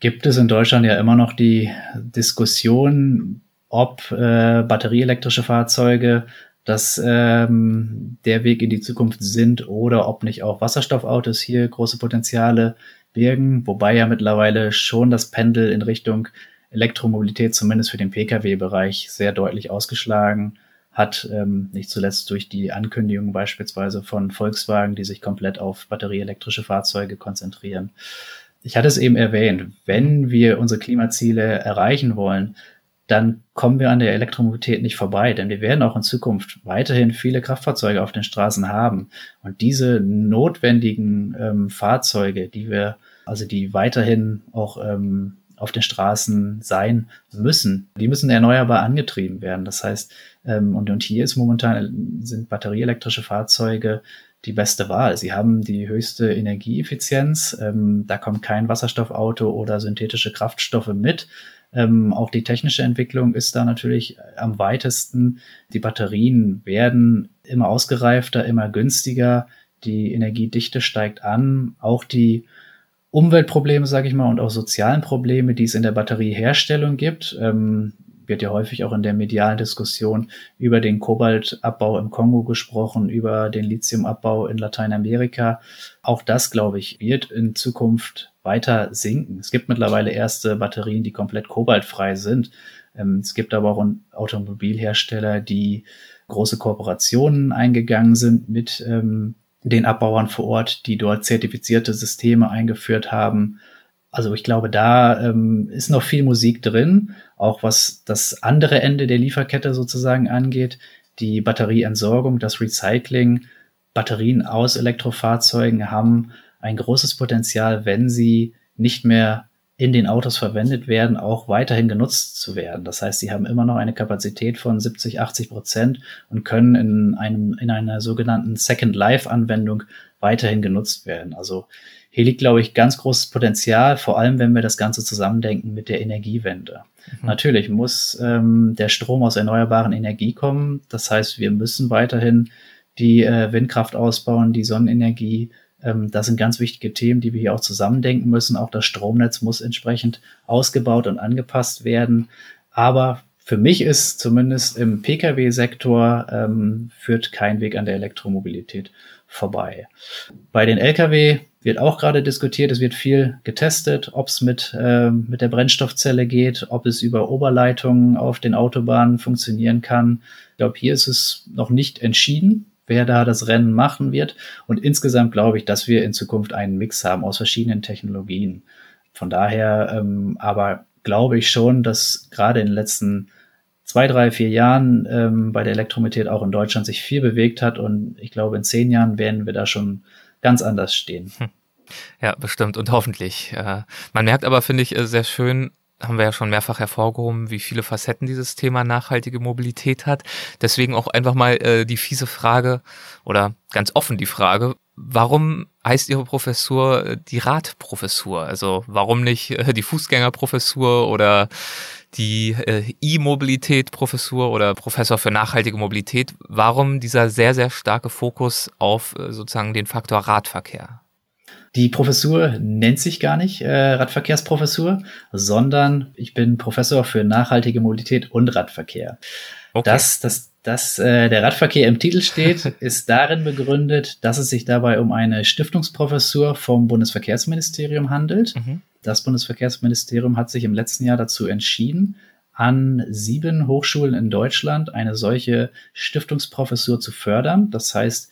gibt es in Deutschland ja immer noch die Diskussion, ob äh, batterieelektrische Fahrzeuge dass ähm, der Weg in die Zukunft sind oder ob nicht auch Wasserstoffautos hier große Potenziale birgen, wobei ja mittlerweile schon das Pendel in Richtung Elektromobilität zumindest für den Pkw-Bereich sehr deutlich ausgeschlagen hat, ähm, nicht zuletzt durch die Ankündigung beispielsweise von Volkswagen, die sich komplett auf batterieelektrische Fahrzeuge konzentrieren. Ich hatte es eben erwähnt, wenn wir unsere Klimaziele erreichen wollen, dann kommen wir an der Elektromobilität nicht vorbei, denn wir werden auch in Zukunft weiterhin viele Kraftfahrzeuge auf den Straßen haben. Und diese notwendigen ähm, Fahrzeuge, die wir, also die weiterhin auch ähm, auf den Straßen sein müssen, die müssen erneuerbar angetrieben werden. Das heißt, ähm, und, und hier ist momentan sind batterieelektrische Fahrzeuge die beste Wahl. Sie haben die höchste Energieeffizienz. Ähm, da kommt kein Wasserstoffauto oder synthetische Kraftstoffe mit. Ähm, auch die technische Entwicklung ist da natürlich am weitesten. Die Batterien werden immer ausgereifter, immer günstiger. Die Energiedichte steigt an. Auch die Umweltprobleme, sage ich mal, und auch sozialen Probleme, die es in der Batterieherstellung gibt, ähm, wird ja häufig auch in der medialen Diskussion über den Kobaltabbau im Kongo gesprochen, über den Lithiumabbau in Lateinamerika. Auch das, glaube ich, wird in Zukunft weiter sinken. Es gibt mittlerweile erste Batterien, die komplett kobaltfrei sind. Ähm, es gibt aber auch Automobilhersteller, die große Kooperationen eingegangen sind mit ähm, den Abbauern vor Ort, die dort zertifizierte Systeme eingeführt haben. Also ich glaube, da ähm, ist noch viel Musik drin, auch was das andere Ende der Lieferkette sozusagen angeht, die Batterieentsorgung, das Recycling. Batterien aus Elektrofahrzeugen haben ein großes Potenzial, wenn sie nicht mehr in den Autos verwendet werden, auch weiterhin genutzt zu werden. Das heißt, sie haben immer noch eine Kapazität von 70, 80 Prozent und können in einem, in einer sogenannten Second Life Anwendung weiterhin genutzt werden. Also hier liegt, glaube ich, ganz großes Potenzial, vor allem wenn wir das Ganze zusammendenken mit der Energiewende. Mhm. Natürlich muss ähm, der Strom aus erneuerbaren Energie kommen. Das heißt, wir müssen weiterhin die äh, Windkraft ausbauen, die Sonnenenergie ähm, das sind ganz wichtige Themen, die wir hier auch zusammendenken müssen. Auch das Stromnetz muss entsprechend ausgebaut und angepasst werden. Aber für mich ist zumindest im Pkw-Sektor ähm, führt kein Weg an der Elektromobilität vorbei. Bei den Lkw wird auch gerade diskutiert, es wird viel getestet, ob es mit, äh, mit der Brennstoffzelle geht, ob es über Oberleitungen auf den Autobahnen funktionieren kann. Ich glaube, hier ist es noch nicht entschieden wer da das Rennen machen wird. Und insgesamt glaube ich, dass wir in Zukunft einen Mix haben aus verschiedenen Technologien. Von daher ähm, aber glaube ich schon, dass gerade in den letzten zwei, drei, vier Jahren ähm, bei der Elektromobilität auch in Deutschland sich viel bewegt hat. Und ich glaube, in zehn Jahren werden wir da schon ganz anders stehen. Hm. Ja, bestimmt und hoffentlich. Äh, man merkt aber, finde ich, äh, sehr schön, haben wir ja schon mehrfach hervorgehoben, wie viele Facetten dieses Thema nachhaltige Mobilität hat. Deswegen auch einfach mal äh, die fiese Frage oder ganz offen die Frage, warum heißt Ihre Professur äh, die Radprofessur? Also warum nicht äh, die Fußgängerprofessur oder die äh, E-Mobilität-Professur oder Professor für nachhaltige Mobilität? Warum dieser sehr, sehr starke Fokus auf sozusagen den Faktor Radverkehr? Die Professur nennt sich gar nicht äh, Radverkehrsprofessur, sondern ich bin Professor für nachhaltige Mobilität und Radverkehr. Okay. Dass, dass, dass äh, der Radverkehr im Titel steht, ist darin begründet, dass es sich dabei um eine Stiftungsprofessur vom Bundesverkehrsministerium handelt. Mhm. Das Bundesverkehrsministerium hat sich im letzten Jahr dazu entschieden, an sieben Hochschulen in Deutschland eine solche Stiftungsprofessur zu fördern. Das heißt,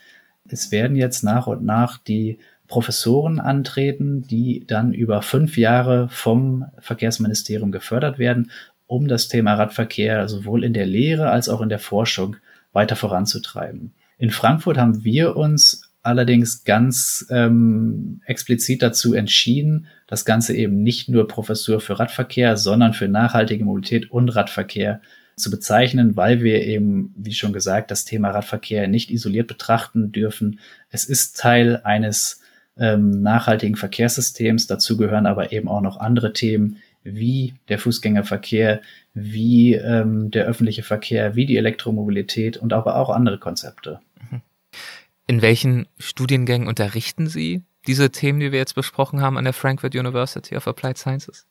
es werden jetzt nach und nach die Professoren antreten, die dann über fünf Jahre vom Verkehrsministerium gefördert werden, um das Thema Radverkehr sowohl in der Lehre als auch in der Forschung weiter voranzutreiben. In Frankfurt haben wir uns allerdings ganz ähm, explizit dazu entschieden, das Ganze eben nicht nur Professur für Radverkehr, sondern für nachhaltige Mobilität und Radverkehr zu bezeichnen, weil wir eben, wie schon gesagt, das Thema Radverkehr nicht isoliert betrachten dürfen. Es ist Teil eines ähm, nachhaltigen Verkehrssystems. Dazu gehören aber eben auch noch andere Themen wie der Fußgängerverkehr, wie ähm, der öffentliche Verkehr, wie die Elektromobilität und aber auch andere Konzepte. In welchen Studiengängen unterrichten Sie diese Themen, die wir jetzt besprochen haben an der Frankfurt University of Applied Sciences?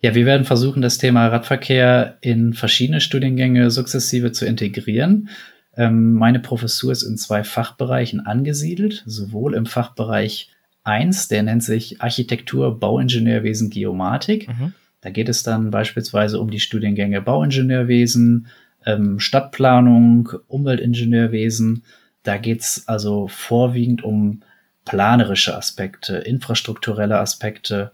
Ja, wir werden versuchen, das Thema Radverkehr in verschiedene Studiengänge sukzessive zu integrieren. Ähm, meine Professur ist in zwei Fachbereichen angesiedelt, sowohl im Fachbereich 1, der nennt sich Architektur, Bauingenieurwesen, Geomatik. Mhm. Da geht es dann beispielsweise um die Studiengänge Bauingenieurwesen, ähm, Stadtplanung, Umweltingenieurwesen, da geht's also vorwiegend um planerische Aspekte, infrastrukturelle Aspekte.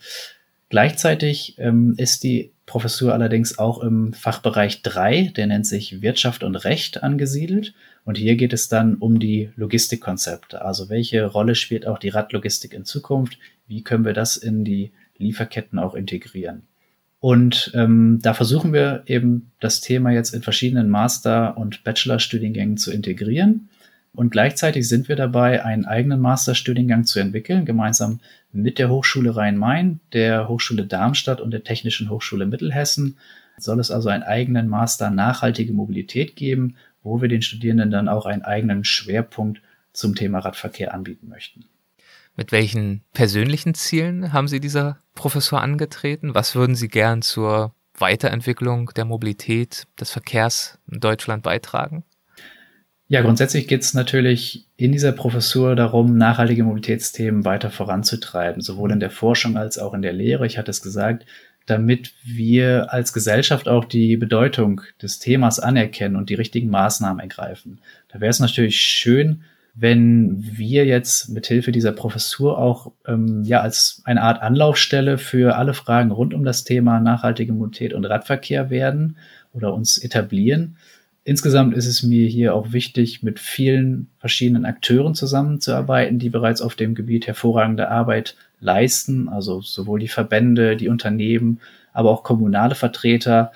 Gleichzeitig ähm, ist die Professur allerdings auch im Fachbereich 3, der nennt sich Wirtschaft und Recht, angesiedelt. Und hier geht es dann um die Logistikkonzepte. Also welche Rolle spielt auch die Radlogistik in Zukunft? Wie können wir das in die Lieferketten auch integrieren? Und ähm, da versuchen wir eben das Thema jetzt in verschiedenen Master- und Bachelorstudiengängen zu integrieren. Und gleichzeitig sind wir dabei, einen eigenen Masterstudiengang zu entwickeln, gemeinsam mit der Hochschule Rhein-Main, der Hochschule Darmstadt und der Technischen Hochschule Mittelhessen. Soll es also einen eigenen Master Nachhaltige Mobilität geben, wo wir den Studierenden dann auch einen eigenen Schwerpunkt zum Thema Radverkehr anbieten möchten. Mit welchen persönlichen Zielen haben Sie dieser Professor angetreten? Was würden Sie gern zur Weiterentwicklung der Mobilität, des Verkehrs in Deutschland beitragen? Ja, grundsätzlich geht es natürlich in dieser Professur darum, nachhaltige Mobilitätsthemen weiter voranzutreiben, sowohl in der Forschung als auch in der Lehre. Ich hatte es gesagt, damit wir als Gesellschaft auch die Bedeutung des Themas anerkennen und die richtigen Maßnahmen ergreifen. Da wäre es natürlich schön, wenn wir jetzt mithilfe dieser Professur auch ähm, ja als eine Art Anlaufstelle für alle Fragen rund um das Thema nachhaltige Mobilität und Radverkehr werden oder uns etablieren Insgesamt ist es mir hier auch wichtig, mit vielen verschiedenen Akteuren zusammenzuarbeiten, die bereits auf dem Gebiet hervorragende Arbeit leisten, also sowohl die Verbände, die Unternehmen, aber auch kommunale Vertreter.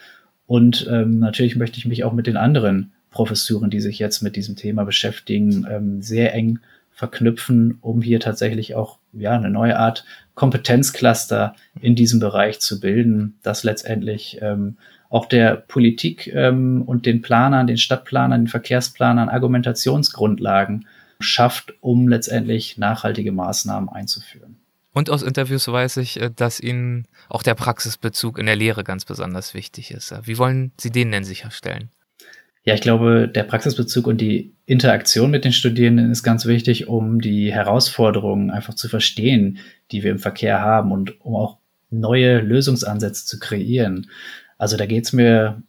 Und ähm, natürlich möchte ich mich auch mit den anderen Professuren, die sich jetzt mit diesem Thema beschäftigen, ähm, sehr eng verknüpfen, um hier tatsächlich auch ja eine neue Art Kompetenzcluster in diesem Bereich zu bilden, das letztendlich ähm, auch der Politik ähm, und den Planern, den Stadtplanern, den Verkehrsplanern Argumentationsgrundlagen schafft, um letztendlich nachhaltige Maßnahmen einzuführen. Und aus Interviews weiß ich, äh, dass Ihnen auch der Praxisbezug in der Lehre ganz besonders wichtig ist. Wie wollen Sie den denn sicherstellen? Ja, ich glaube, der Praxisbezug und die Interaktion mit den Studierenden ist ganz wichtig, um die Herausforderungen einfach zu verstehen, die wir im Verkehr haben und um auch neue Lösungsansätze zu kreieren. Also da geht's mir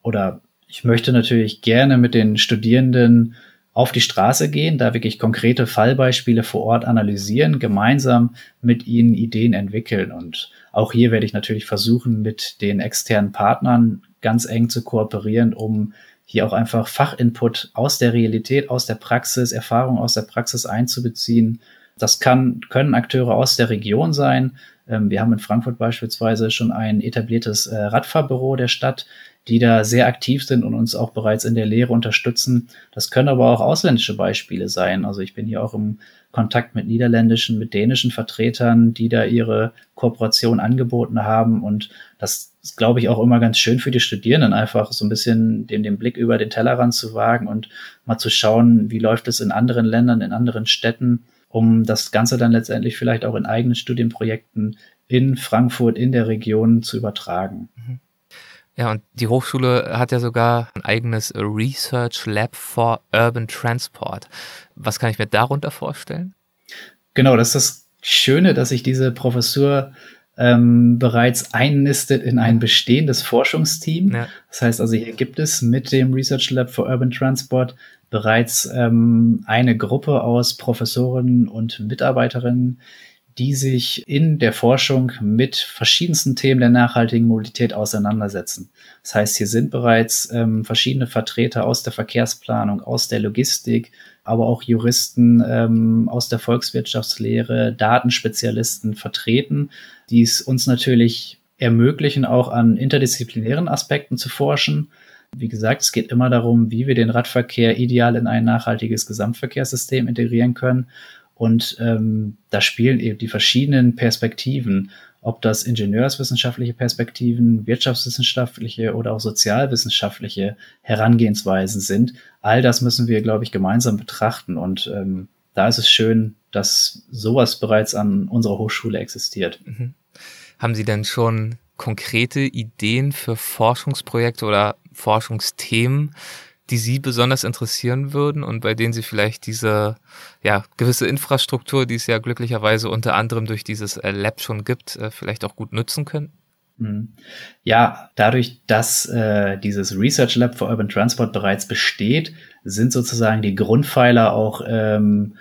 oder ich möchte natürlich gerne mit den Studierenden auf die Straße gehen, da wirklich konkrete Fallbeispiele vor Ort analysieren, gemeinsam mit ihnen Ideen entwickeln. Und auch hier werde ich natürlich versuchen, mit den externen Partnern ganz eng zu kooperieren, um hier auch einfach Fachinput aus der Realität, aus der Praxis, Erfahrung aus der Praxis einzubeziehen. Das kann, können Akteure aus der Region sein, ähm, wir haben in Frankfurt beispielsweise schon ein etabliertes äh, Radfahrbüro der Stadt, die da sehr aktiv sind und uns auch bereits in der Lehre unterstützen. Das können aber auch ausländische Beispiele sein. Also ich bin hier auch im Kontakt mit niederländischen, mit dänischen Vertretern, die da ihre Kooperation angeboten haben. Und das ist, glaube ich, auch immer ganz schön für die Studierenden, einfach so ein bisschen den, den Blick über den Tellerrand zu wagen und mal zu schauen, wie läuft es in anderen Ländern, in anderen Städten um das Ganze dann letztendlich vielleicht auch in eigenen Studienprojekten in Frankfurt, in der Region zu übertragen. Mhm. Ja, und die Hochschule hat ja sogar ein eigenes Research Lab for Urban Transport. Was kann ich mir darunter vorstellen? Genau, das ist das Schöne, dass sich diese Professur ähm, bereits einnistet in ein bestehendes Forschungsteam. Ja. Das heißt also, hier gibt es mit dem Research Lab for Urban Transport bereits ähm, eine Gruppe aus Professoren und Mitarbeiterinnen, die sich in der Forschung mit verschiedensten Themen der nachhaltigen Mobilität auseinandersetzen. Das heißt, hier sind bereits ähm, verschiedene Vertreter aus der Verkehrsplanung, aus der Logistik, aber auch Juristen ähm, aus der Volkswirtschaftslehre, Datenspezialisten vertreten, die es uns natürlich ermöglichen, auch an interdisziplinären Aspekten zu forschen. Wie gesagt, es geht immer darum, wie wir den Radverkehr ideal in ein nachhaltiges Gesamtverkehrssystem integrieren können. Und ähm, da spielen eben die verschiedenen Perspektiven, ob das ingenieurswissenschaftliche Perspektiven, wirtschaftswissenschaftliche oder auch sozialwissenschaftliche Herangehensweisen sind. All das müssen wir, glaube ich, gemeinsam betrachten. Und ähm, da ist es schön, dass sowas bereits an unserer Hochschule existiert. Mhm. Haben Sie denn schon konkrete Ideen für Forschungsprojekte oder Forschungsthemen, die Sie besonders interessieren würden und bei denen Sie vielleicht diese ja, gewisse Infrastruktur, die es ja glücklicherweise unter anderem durch dieses äh, Lab schon gibt, äh, vielleicht auch gut nutzen können? Mhm. Ja, dadurch, dass äh, dieses Research Lab for Urban Transport bereits besteht, sind sozusagen die Grundpfeiler auch ähm,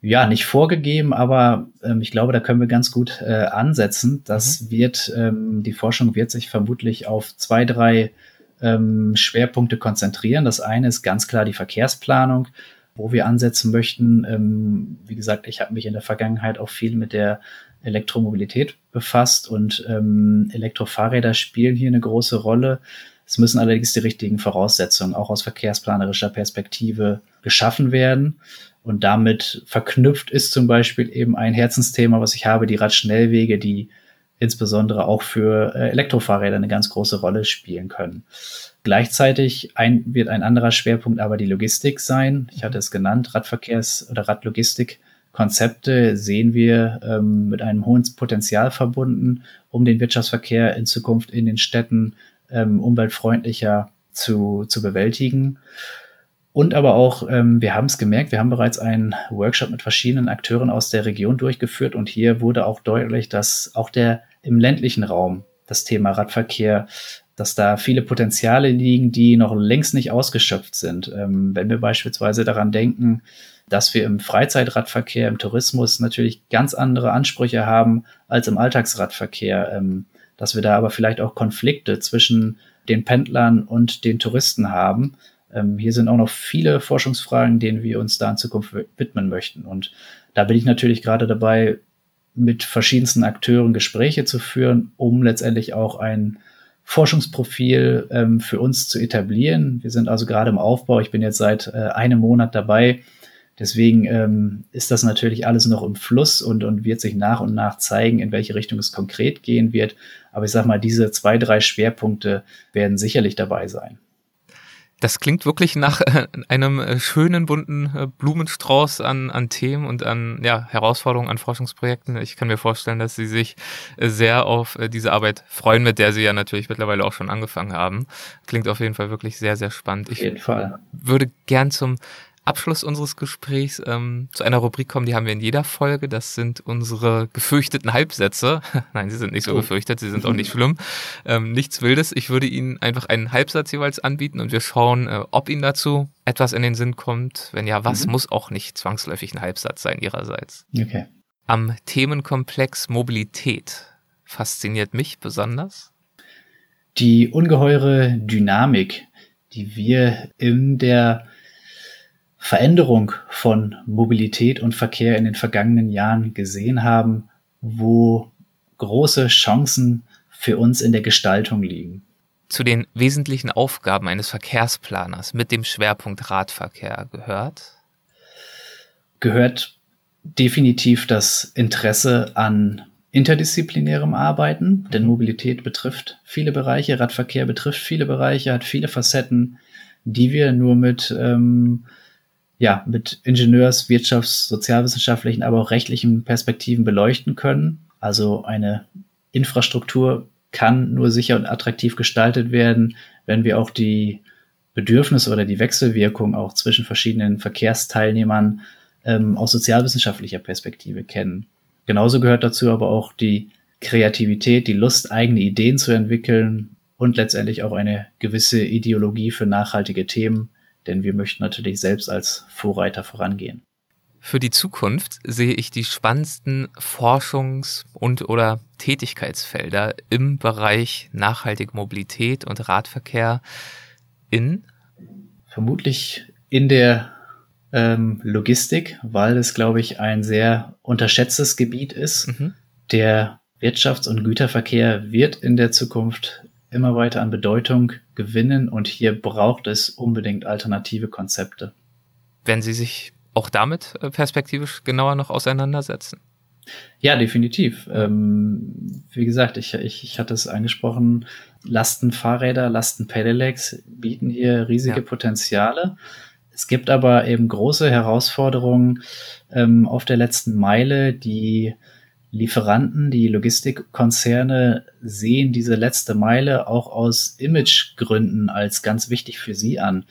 ja nicht vorgegeben, aber ähm, ich glaube, da können wir ganz gut äh, ansetzen. Das mhm. wird ähm, die Forschung wird sich vermutlich auf zwei, drei ähm, Schwerpunkte konzentrieren. Das eine ist ganz klar die Verkehrsplanung, wo wir ansetzen möchten. Ähm, wie gesagt, ich habe mich in der Vergangenheit auch viel mit der Elektromobilität befasst und ähm, Elektrofahrräder spielen hier eine große Rolle. Es müssen allerdings die richtigen Voraussetzungen auch aus verkehrsplanerischer Perspektive geschaffen werden. Und damit verknüpft ist zum Beispiel eben ein Herzensthema, was ich habe, die Radschnellwege, die insbesondere auch für äh, Elektrofahrräder eine ganz große Rolle spielen können. Gleichzeitig ein, wird ein anderer Schwerpunkt aber die Logistik sein. Ich hatte es genannt, Radverkehrs- oder Radlogistikkonzepte sehen wir ähm, mit einem hohen Potenzial verbunden, um den Wirtschaftsverkehr in Zukunft in den Städten ähm, umweltfreundlicher zu, zu bewältigen. Und aber auch, ähm, wir haben es gemerkt, wir haben bereits einen Workshop mit verschiedenen Akteuren aus der Region durchgeführt und hier wurde auch deutlich, dass auch der im ländlichen Raum das Thema Radverkehr, dass da viele Potenziale liegen, die noch längst nicht ausgeschöpft sind. Ähm, wenn wir beispielsweise daran denken, dass wir im Freizeitradverkehr, im Tourismus natürlich ganz andere Ansprüche haben als im Alltagsradverkehr, ähm, dass wir da aber vielleicht auch Konflikte zwischen den Pendlern und den Touristen haben. Ähm, hier sind auch noch viele Forschungsfragen, denen wir uns da in Zukunft widmen möchten. Und da bin ich natürlich gerade dabei, mit verschiedensten Akteuren Gespräche zu führen, um letztendlich auch ein Forschungsprofil ähm, für uns zu etablieren. Wir sind also gerade im Aufbau. Ich bin jetzt seit äh, einem Monat dabei. Deswegen ähm, ist das natürlich alles noch im Fluss und, und wird sich nach und nach zeigen, in welche Richtung es konkret gehen wird. Aber ich sage mal, diese zwei, drei Schwerpunkte werden sicherlich dabei sein. Das klingt wirklich nach äh, einem äh, schönen, bunten äh, Blumenstrauß an, an Themen und an ja, Herausforderungen, an Forschungsprojekten. Ich kann mir vorstellen, dass Sie sich sehr auf diese Arbeit freuen, mit der Sie ja natürlich mittlerweile auch schon angefangen haben. Klingt auf jeden Fall wirklich sehr, sehr spannend. Ich auf jeden Fall. würde gern zum Abschluss unseres Gesprächs ähm, zu einer Rubrik kommen, die haben wir in jeder Folge. Das sind unsere gefürchteten Halbsätze. Nein, sie sind nicht so oh. gefürchtet, sie sind auch nicht schlimm. Ähm, nichts Wildes. Ich würde Ihnen einfach einen Halbsatz jeweils anbieten und wir schauen, äh, ob Ihnen dazu etwas in den Sinn kommt. Wenn ja, was mhm. muss auch nicht zwangsläufig ein Halbsatz sein Ihrerseits. Okay. Am Themenkomplex Mobilität fasziniert mich besonders. Die ungeheure Dynamik, die wir in der Veränderung von Mobilität und Verkehr in den vergangenen Jahren gesehen haben, wo große Chancen für uns in der Gestaltung liegen. Zu den wesentlichen Aufgaben eines Verkehrsplaners mit dem Schwerpunkt Radverkehr gehört? Gehört definitiv das Interesse an interdisziplinärem Arbeiten, denn Mobilität betrifft viele Bereiche, Radverkehr betrifft viele Bereiche, hat viele Facetten, die wir nur mit ähm, ja, mit Ingenieurs-, Wirtschafts-, sozialwissenschaftlichen, aber auch rechtlichen Perspektiven beleuchten können. Also eine Infrastruktur kann nur sicher und attraktiv gestaltet werden, wenn wir auch die Bedürfnisse oder die Wechselwirkung auch zwischen verschiedenen Verkehrsteilnehmern ähm, aus sozialwissenschaftlicher Perspektive kennen. Genauso gehört dazu aber auch die Kreativität, die Lust, eigene Ideen zu entwickeln und letztendlich auch eine gewisse Ideologie für nachhaltige Themen, denn wir möchten natürlich selbst als Vorreiter vorangehen. Für die Zukunft sehe ich die spannendsten Forschungs- und oder Tätigkeitsfelder im Bereich nachhaltige Mobilität und Radverkehr in? Vermutlich in der ähm, Logistik, weil es, glaube ich, ein sehr unterschätztes Gebiet ist. Mhm. Der Wirtschafts- und Güterverkehr wird in der Zukunft immer weiter an Bedeutung gewinnen und hier braucht es unbedingt alternative Konzepte. Wenn Sie sich auch damit äh, perspektivisch genauer noch auseinandersetzen? Ja, definitiv. Ähm, wie gesagt, ich, ich, ich hatte es angesprochen, Lastenfahrräder, Lastenpedelecs bieten hier riesige ja. Potenziale. Es gibt aber eben große Herausforderungen ähm, auf der letzten Meile, die Lieferanten, die Logistikkonzerne sehen diese letzte Meile auch aus Imagegründen als ganz wichtig für sie an.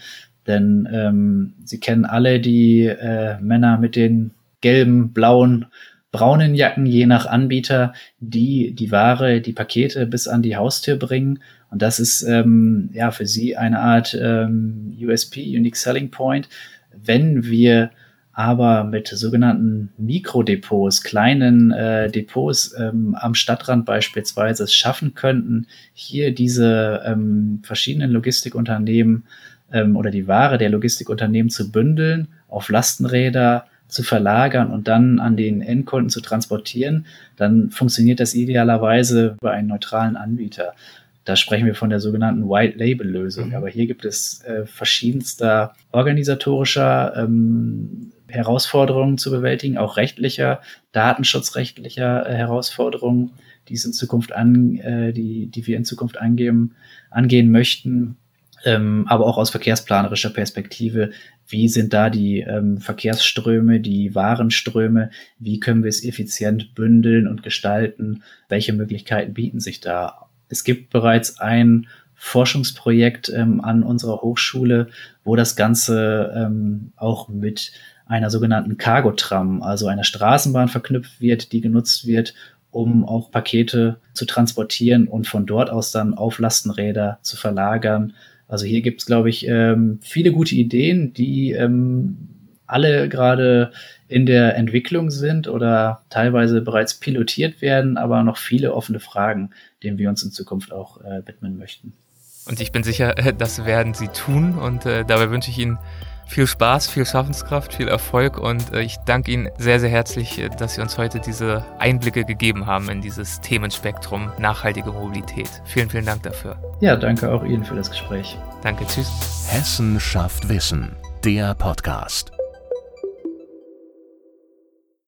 Denn ähm, sie kennen alle die äh, Männer mit den gelben, blauen, braunen Jacken, je nach Anbieter, die die Ware, die Pakete bis an die Haustür bringen. Und das ist ähm, ja für sie eine Art ähm, USP, Unique Selling Point. Wenn wir aber mit sogenannten Mikrodepots, kleinen äh, Depots ähm, am Stadtrand beispielsweise es schaffen könnten, hier diese ähm, verschiedenen Logistikunternehmen ähm, oder die Ware der Logistikunternehmen zu bündeln, auf Lastenräder zu verlagern und dann an den Endkunden zu transportieren, dann funktioniert das idealerweise über einen neutralen Anbieter. Da sprechen wir von der sogenannten White Label Lösung. Mhm. Aber hier gibt es äh, verschiedenster organisatorischer ähm, Herausforderungen zu bewältigen, auch rechtlicher, datenschutzrechtlicher äh, Herausforderungen, die es in Zukunft an, äh, die, die wir in Zukunft angehen, angehen möchten. Ähm, aber auch aus verkehrsplanerischer Perspektive, wie sind da die ähm, Verkehrsströme, die Warenströme, wie können wir es effizient bündeln und gestalten, welche Möglichkeiten bieten sich da. Es gibt bereits ein Forschungsprojekt ähm, an unserer Hochschule, wo das Ganze ähm, auch mit einer sogenannten Cargo-Tram, also einer Straßenbahn verknüpft wird, die genutzt wird, um auch Pakete zu transportieren und von dort aus dann auf Lastenräder zu verlagern. Also hier gibt es, glaube ich, ähm, viele gute Ideen, die ähm, alle gerade in der Entwicklung sind oder teilweise bereits pilotiert werden, aber noch viele offene Fragen, denen wir uns in Zukunft auch äh, widmen möchten. Und ich bin sicher, das werden Sie tun und äh, dabei wünsche ich Ihnen viel Spaß, viel Schaffenskraft, viel Erfolg und äh, ich danke Ihnen sehr, sehr herzlich, äh, dass Sie uns heute diese Einblicke gegeben haben in dieses Themenspektrum nachhaltige Mobilität. Vielen, vielen Dank dafür. Ja, danke auch Ihnen für das Gespräch. Danke, tschüss. Hessen schafft Wissen, der Podcast.